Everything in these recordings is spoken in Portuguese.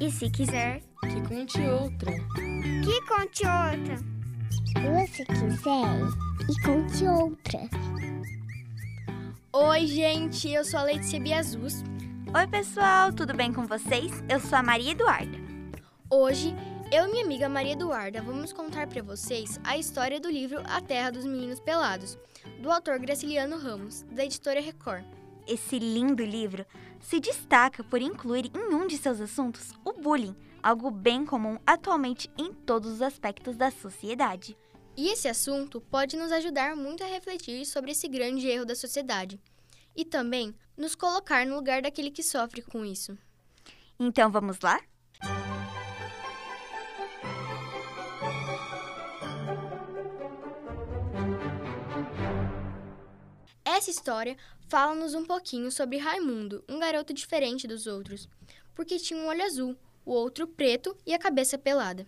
E se quiser, que conte outra. Que conte outra. Se quiser, e conte outra. Oi, gente, eu sou a Letícia Biazus. Oi, pessoal, tudo bem com vocês? Eu sou a Maria Eduarda. Hoje, eu e minha amiga Maria Eduarda vamos contar para vocês a história do livro A Terra dos Meninos Pelados, do autor Graciliano Ramos, da editora Record. Esse lindo livro se destaca por incluir em um de seus assuntos o bullying, algo bem comum atualmente em todos os aspectos da sociedade. E esse assunto pode nos ajudar muito a refletir sobre esse grande erro da sociedade e também nos colocar no lugar daquele que sofre com isso. Então vamos lá? Essa história fala-nos um pouquinho sobre Raimundo, um garoto diferente dos outros, porque tinha um olho azul, o outro preto e a cabeça pelada.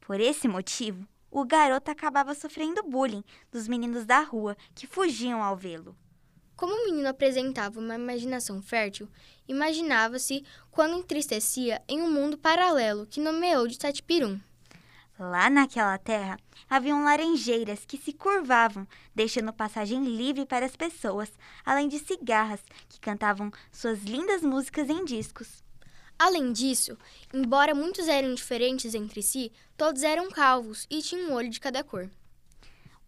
Por esse motivo, o garoto acabava sofrendo bullying dos meninos da rua que fugiam ao vê-lo. Como o menino apresentava uma imaginação fértil, imaginava-se quando entristecia em um mundo paralelo que nomeou de Tatipirum. Lá naquela terra haviam laranjeiras que se curvavam, deixando passagem livre para as pessoas, além de cigarras que cantavam suas lindas músicas em discos. Além disso, embora muitos eram diferentes entre si, todos eram calvos e tinham um olho de cada cor.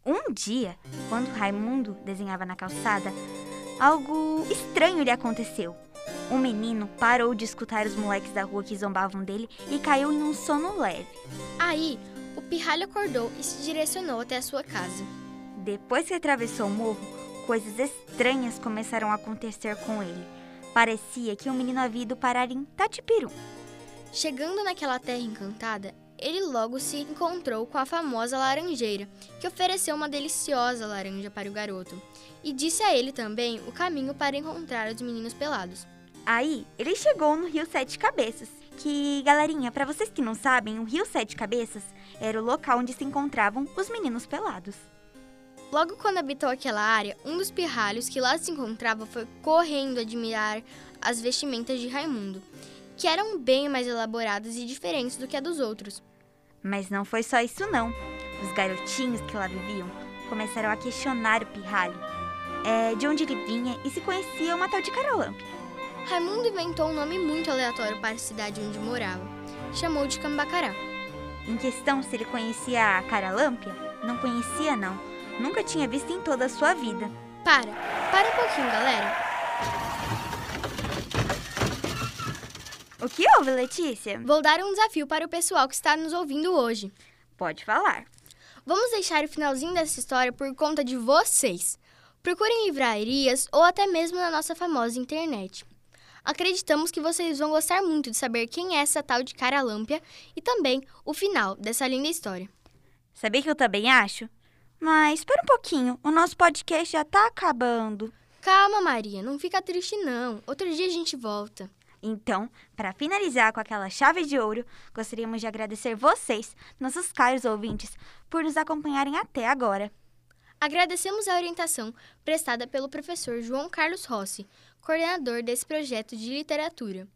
Um dia, quando Raimundo desenhava na calçada, algo estranho lhe aconteceu. Um menino parou de escutar os moleques da rua que zombavam dele e caiu em um sono leve. Aí, o pirralho acordou e se direcionou até a sua casa. Depois que atravessou o morro, coisas estranhas começaram a acontecer com ele. Parecia que o menino havia ido parar em Tatipirum. Chegando naquela terra encantada, ele logo se encontrou com a famosa laranjeira, que ofereceu uma deliciosa laranja para o garoto, e disse a ele também o caminho para encontrar os meninos pelados. Aí, ele chegou no Rio Sete Cabeças, que, galerinha, para vocês que não sabem, o Rio Sete Cabeças era o local onde se encontravam os meninos pelados. Logo quando habitou aquela área, um dos pirralhos que lá se encontrava foi correndo admirar as vestimentas de Raimundo, que eram bem mais elaboradas e diferentes do que a dos outros. Mas não foi só isso não. Os garotinhos que lá viviam começaram a questionar o pirralho, é, de onde ele vinha e se conhecia uma tal de Carolâmpia. Raimundo inventou um nome muito aleatório para a cidade onde morava. Chamou de Cambacará. Em questão se ele conhecia a Caralâmpia, não conhecia não. Nunca tinha visto em toda a sua vida. Para, para um pouquinho, galera. O que houve, Letícia? Vou dar um desafio para o pessoal que está nos ouvindo hoje. Pode falar. Vamos deixar o finalzinho dessa história por conta de vocês. Procurem livrarias ou até mesmo na nossa famosa internet. Acreditamos que vocês vão gostar muito de saber quem é essa tal de Caralâmpia e também o final dessa linda história. Sabia que eu também acho? Mas espera um pouquinho, o nosso podcast já tá acabando. Calma, Maria, não fica triste não. Outro dia a gente volta. Então, para finalizar com aquela chave de ouro, gostaríamos de agradecer vocês, nossos caros ouvintes, por nos acompanharem até agora. Agradecemos a orientação prestada pelo professor João Carlos Rossi, coordenador desse projeto de literatura.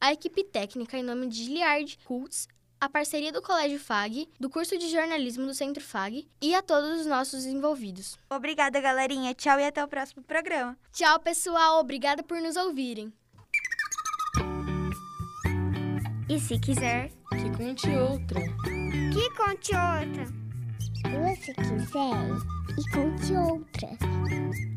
A equipe técnica, em nome de Giliard Kultz, a parceria do Colégio FAG, do curso de jornalismo do Centro FAG e a todos os nossos envolvidos. Obrigada, galerinha. Tchau e até o próximo programa. Tchau, pessoal. Obrigada por nos ouvirem. E se quiser, que conte outra. Que conte outra. Se quiser, e conte outra.